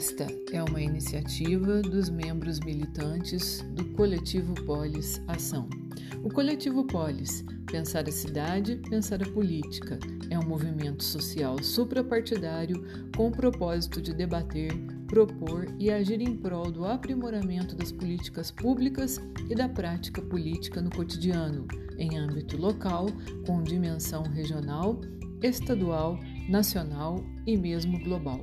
Esta é uma iniciativa dos membros militantes do Coletivo Polis Ação. O Coletivo Polis, Pensar a Cidade, Pensar a Política, é um movimento social suprapartidário com o propósito de debater, propor e agir em prol do aprimoramento das políticas públicas e da prática política no cotidiano, em âmbito local, com dimensão regional, estadual, nacional e mesmo global.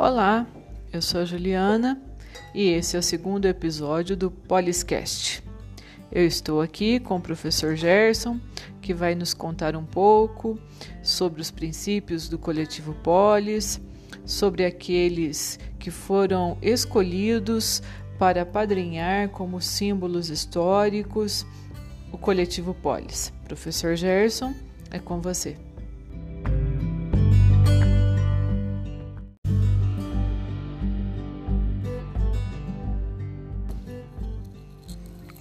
Olá, eu sou a Juliana e esse é o segundo episódio do Poliscast. Eu estou aqui com o professor Gerson, que vai nos contar um pouco sobre os princípios do coletivo Polis, sobre aqueles que foram escolhidos para padrinhar como símbolos históricos o coletivo Polis. Professor Gerson, é com você.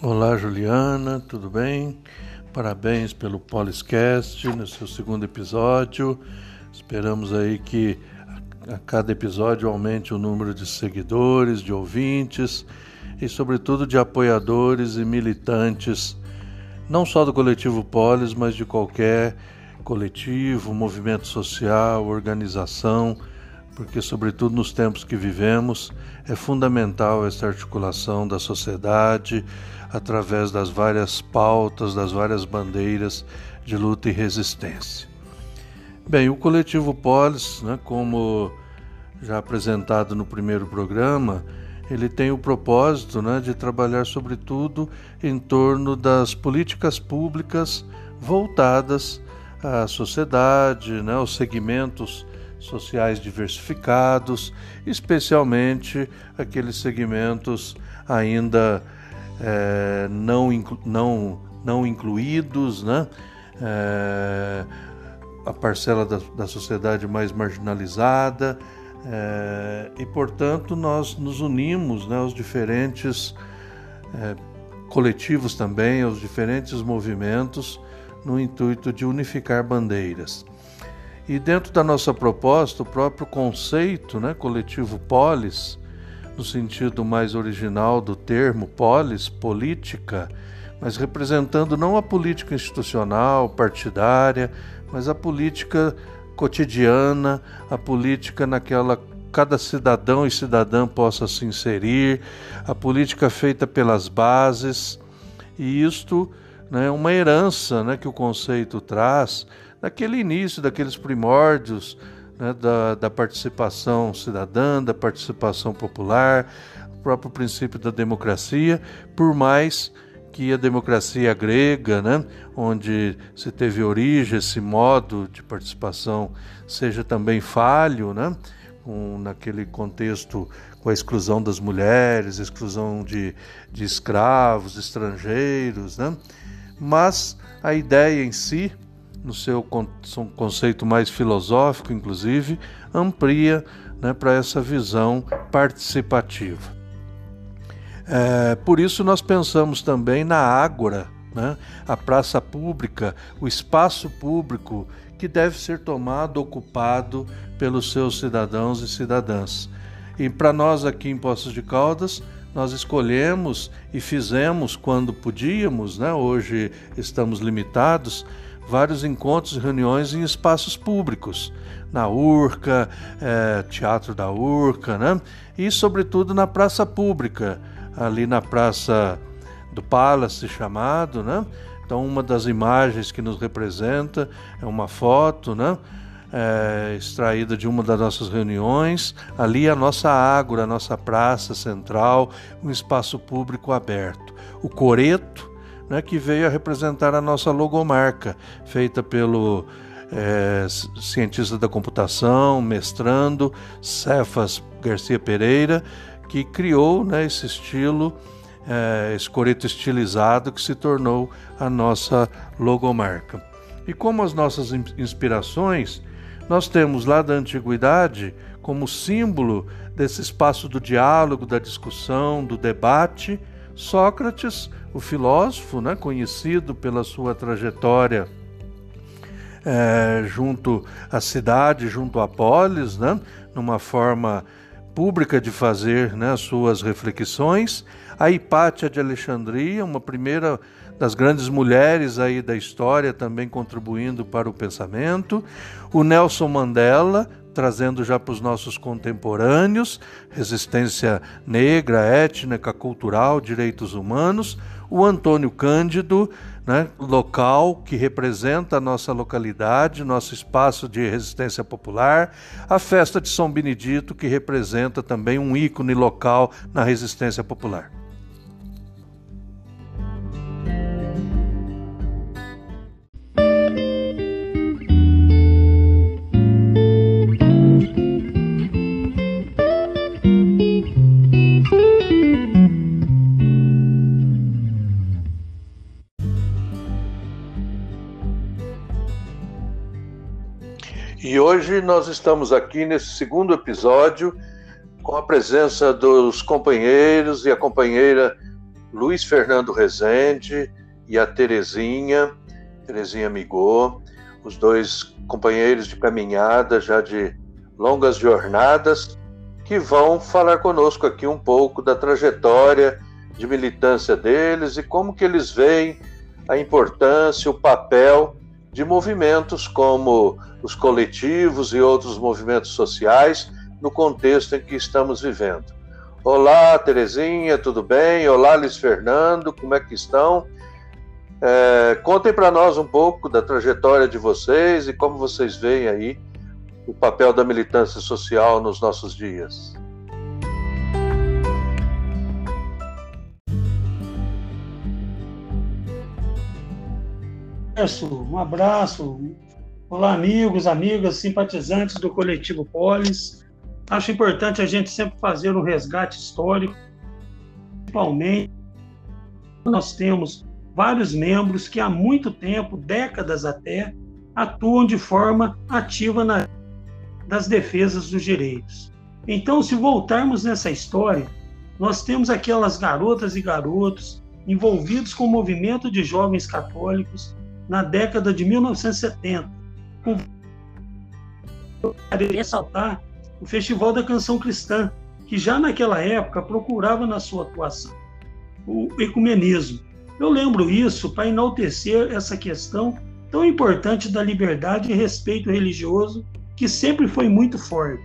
Olá, Juliana, tudo bem? Parabéns pelo Poliscast, no seu segundo episódio. Esperamos aí que a cada episódio aumente o número de seguidores, de ouvintes e, sobretudo, de apoiadores e militantes, não só do coletivo Polis, mas de qualquer coletivo, movimento social, organização, porque, sobretudo nos tempos que vivemos, é fundamental essa articulação da sociedade através das várias pautas, das várias bandeiras de luta e resistência. Bem, o coletivo Polis, né, como já apresentado no primeiro programa, ele tem o propósito né, de trabalhar sobretudo em torno das políticas públicas voltadas à sociedade, né, aos segmentos sociais diversificados, especialmente aqueles segmentos ainda é, não, não, não incluídos, né? É, a parcela da, da, sociedade mais marginalizada, é, e portanto nós nos unimos né, aos diferentes coletivos também, aos diferentes movimentos, no intuito de unificar bandeiras. E dentro da nossa proposta, o próprio conceito né, coletivo polis, no sentido mais original do termo polis, política, mas representando não a política institucional, partidária, mas a política cotidiana, a política naquela cada cidadão e cidadã possa se inserir, a política feita pelas bases, e isto né, é uma herança né, que o conceito traz daquele início, daqueles primórdios né, da, da participação cidadã, da participação popular, o próprio princípio da democracia, por mais que a democracia grega, né, onde se teve origem esse modo de participação, seja também falho, né, com, naquele contexto com a exclusão das mulheres, exclusão de, de escravos, estrangeiros, né, mas a ideia em si no seu conceito mais filosófico, inclusive, amplia né, para essa visão participativa. É, por isso, nós pensamos também na Ágora, né, a praça pública, o espaço público que deve ser tomado, ocupado pelos seus cidadãos e cidadãs. E para nós aqui em Poços de Caldas, nós escolhemos e fizemos quando podíamos, né? hoje estamos limitados, vários encontros e reuniões em espaços públicos, na Urca, é, Teatro da Urca, né? e sobretudo na praça pública, ali na Praça do Palace chamado, né? Então uma das imagens que nos representa é uma foto, né? É, extraída de uma das nossas reuniões, ali a nossa ágora, a nossa praça central, um espaço público aberto. O coreto, né, que veio a representar a nossa logomarca, feita pelo é, cientista da computação, mestrando, Cefas Garcia Pereira, que criou né, esse estilo, é, esse coreto estilizado que se tornou a nossa logomarca. E como as nossas inspirações, nós temos lá da antiguidade como símbolo desse espaço do diálogo, da discussão, do debate, Sócrates, o filósofo, né, conhecido pela sua trajetória é, junto à cidade, junto à polis, né, numa forma pública de fazer né, suas reflexões. A Hipátia de Alexandria, uma primeira das grandes mulheres aí da história, também contribuindo para o pensamento. O Nelson Mandela, trazendo já para os nossos contemporâneos, resistência negra, étnica, cultural, direitos humanos, o Antônio Cândido, né, local que representa a nossa localidade, nosso espaço de resistência popular, a festa de São Benedito, que representa também um ícone local na resistência popular. Hoje nós estamos aqui nesse segundo episódio com a presença dos companheiros e a companheira Luiz Fernando Rezende e a Terezinha, Terezinha Migô, os dois companheiros de caminhada já de longas jornadas, que vão falar conosco aqui um pouco da trajetória de militância deles e como que eles veem a importância, o papel de movimentos como os coletivos e outros movimentos sociais no contexto em que estamos vivendo. Olá, Terezinha, tudo bem? Olá, Luiz Fernando, como é que estão? É, contem para nós um pouco da trajetória de vocês e como vocês veem aí o papel da militância social nos nossos dias. Um abraço. Olá, amigos, amigas, simpatizantes do coletivo Polis. Acho importante a gente sempre fazer um resgate histórico, principalmente nós temos vários membros que há muito tempo, décadas até, atuam de forma ativa na das defesas dos direitos. Então, se voltarmos nessa história, nós temos aquelas garotas e garotos envolvidos com o movimento de jovens católicos na década de 1970. Com... ressaltar o Festival da Canção Cristã, que já naquela época procurava na sua atuação o ecumenismo. Eu lembro isso para enaltecer essa questão tão importante da liberdade e respeito religioso, que sempre foi muito forte.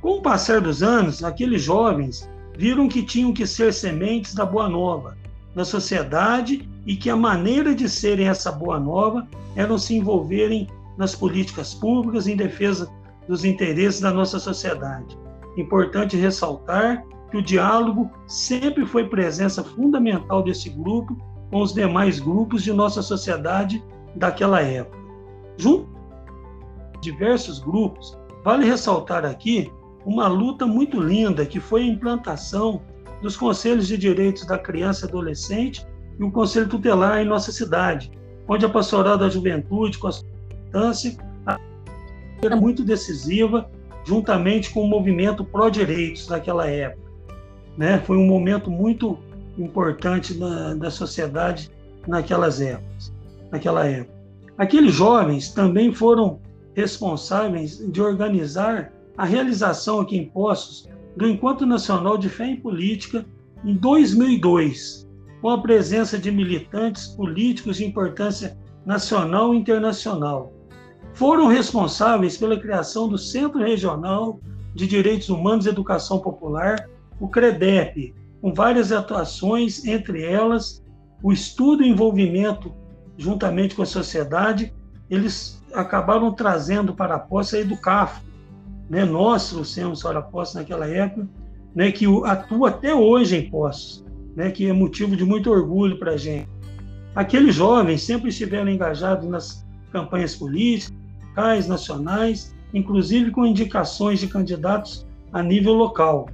Com o passar dos anos, aqueles jovens viram que tinham que ser sementes da Boa Nova na sociedade e que a maneira de serem essa boa nova era se envolverem nas políticas públicas em defesa dos interesses da nossa sociedade. Importante ressaltar que o diálogo sempre foi presença fundamental desse grupo com os demais grupos de nossa sociedade daquela época. Junto a diversos grupos, vale ressaltar aqui uma luta muito linda que foi a implantação dos Conselhos de Direitos da Criança e Adolescente e o Conselho Tutelar em nossa cidade, onde a Pastoral da Juventude, com a sua importância, era muito decisiva, juntamente com o movimento pró-direitos daquela época. Né? Foi um momento muito importante da, da sociedade naquelas épocas, naquela época. Aqueles jovens também foram responsáveis de organizar a realização aqui em Poços do Encontro Nacional de Fé em Política em 2002, com a presença de militantes políticos de importância nacional e internacional. Foram responsáveis pela criação do Centro Regional de Direitos Humanos e Educação Popular, o CREDEP, com várias atuações, entre elas o estudo e envolvimento juntamente com a sociedade. Eles acabaram trazendo para a posse a Educafo, né? nós trouxemos para posse naquela época, né? que atua até hoje em Poços né, que é motivo de muito orgulho para a gente. Aqueles jovens sempre estiveram engajados nas campanhas políticas, locais, nacionais, inclusive com indicações de candidatos a nível local.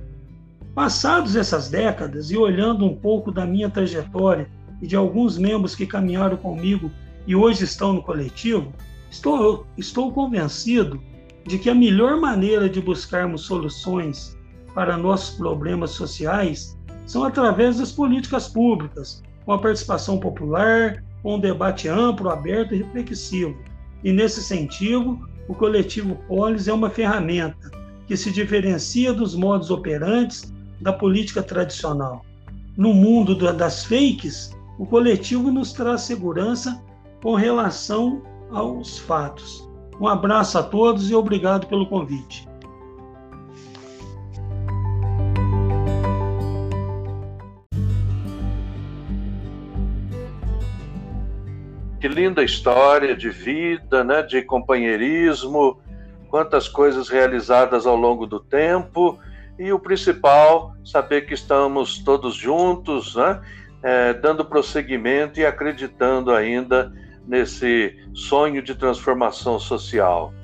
Passados essas décadas e olhando um pouco da minha trajetória e de alguns membros que caminharam comigo e hoje estão no coletivo, estou, estou convencido de que a melhor maneira de buscarmos soluções para nossos problemas sociais são através das políticas públicas, com a participação popular, com um debate amplo, aberto e reflexivo. E nesse sentido, o coletivo Polis é uma ferramenta que se diferencia dos modos operantes da política tradicional. No mundo das fakes, o coletivo nos traz segurança com relação aos fatos. Um abraço a todos e obrigado pelo convite. Que linda história de vida, né, de companheirismo, quantas coisas realizadas ao longo do tempo e o principal, saber que estamos todos juntos, né, é, dando prosseguimento e acreditando ainda nesse sonho de transformação social.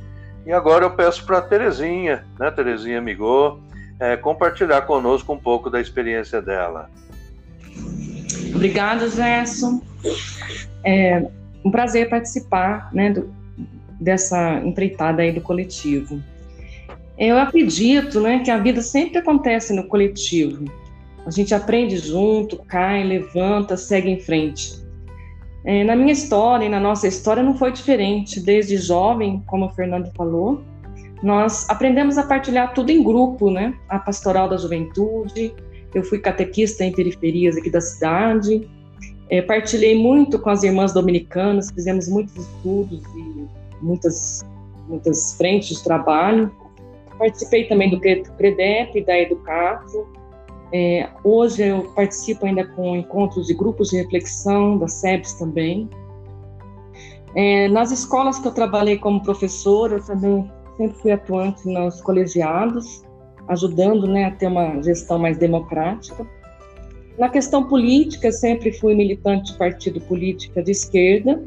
E agora eu peço para a Terezinha, né, Terezinha Migô, é, compartilhar conosco um pouco da experiência dela. Obrigada, Gerson. É, um prazer participar né, do, dessa empreitada aí do coletivo. Eu acredito né, que a vida sempre acontece no coletivo. A gente aprende junto, cai, levanta, segue em frente. É, na minha história e na nossa história não foi diferente. Desde jovem, como o Fernando falou, nós aprendemos a partilhar tudo em grupo, né? A pastoral da juventude, eu fui catequista em periferias aqui da cidade, é, partilhei muito com as irmãs dominicanas, fizemos muitos estudos e muitas, muitas frentes de trabalho. Participei também do CREDEP, da Educato. É, hoje eu participo ainda com encontros de grupos de reflexão, da SEBS também. É, nas escolas que eu trabalhei como professora, eu também sempre fui atuante nos colegiados, ajudando né, a ter uma gestão mais democrática. Na questão política, sempre fui militante de partido político de esquerda,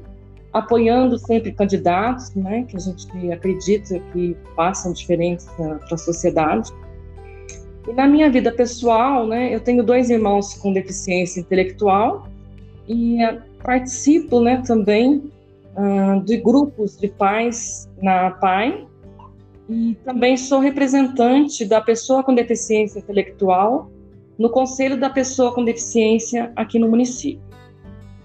apoiando sempre candidatos, né, que a gente acredita que façam diferença para a sociedade. E na minha vida pessoal, né, eu tenho dois irmãos com deficiência intelectual e uh, participo, né, também uh, de grupos de pais na PAI e também sou representante da pessoa com deficiência intelectual no Conselho da Pessoa com Deficiência aqui no município.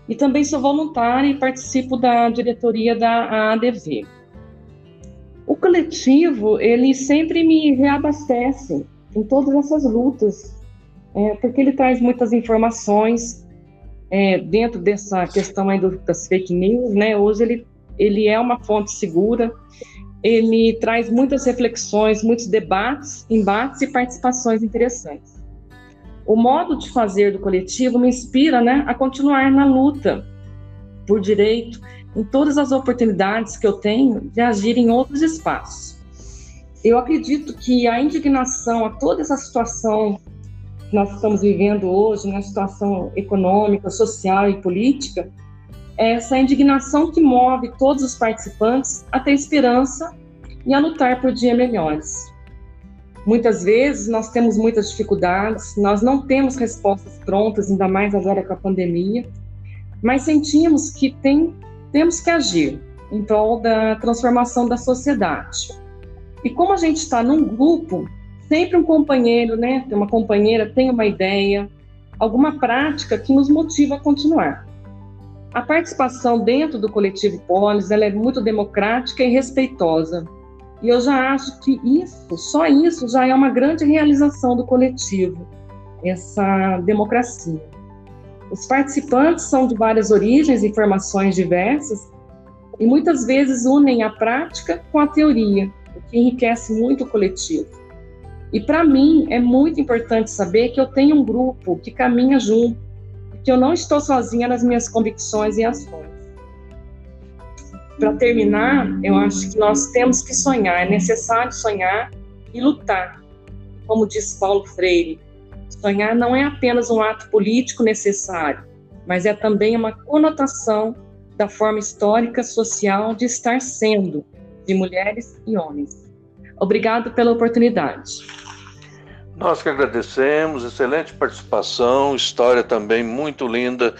E também sou voluntária e participo da diretoria da ADV. O coletivo, ele sempre me reabastece em todas essas lutas, é, porque ele traz muitas informações é, dentro dessa questão aí das fake news, né? Hoje ele, ele é uma fonte segura, ele traz muitas reflexões, muitos debates, embates e participações interessantes o modo de fazer do coletivo me inspira né, a continuar na luta por direito em todas as oportunidades que eu tenho de agir em outros espaços. Eu acredito que a indignação a toda essa situação que nós estamos vivendo hoje, na situação econômica, social e política, é essa indignação que move todos os participantes a ter esperança e a lutar por dias melhores. Muitas vezes nós temos muitas dificuldades, nós não temos respostas prontas, ainda mais agora com a pandemia, mas sentimos que tem, temos que agir em prol da transformação da sociedade. E como a gente está num grupo, sempre um companheiro, né, uma companheira tem uma ideia, alguma prática que nos motiva a continuar. A participação dentro do coletivo Polis ela é muito democrática e respeitosa. E eu já acho que isso, só isso, já é uma grande realização do coletivo, essa democracia. Os participantes são de várias origens e formações diversas e muitas vezes unem a prática com a teoria, que enriquece muito o coletivo. E para mim é muito importante saber que eu tenho um grupo que caminha junto, que eu não estou sozinha nas minhas convicções e ações para terminar, eu acho que nós temos que sonhar, é necessário sonhar e lutar. Como diz Paulo Freire, sonhar não é apenas um ato político necessário, mas é também uma conotação da forma histórica social de estar sendo de mulheres e homens. Obrigado pela oportunidade. Nós que agradecemos, excelente participação, história também muito linda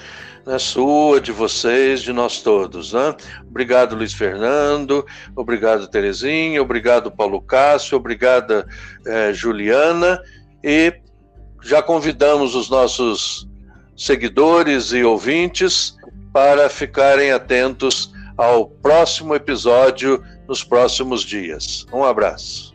né, sua, de vocês, de nós todos. Né? Obrigado, Luiz Fernando, obrigado, Terezinha, obrigado, Paulo Cássio, obrigada, eh, Juliana, e já convidamos os nossos seguidores e ouvintes para ficarem atentos ao próximo episódio nos próximos dias. Um abraço.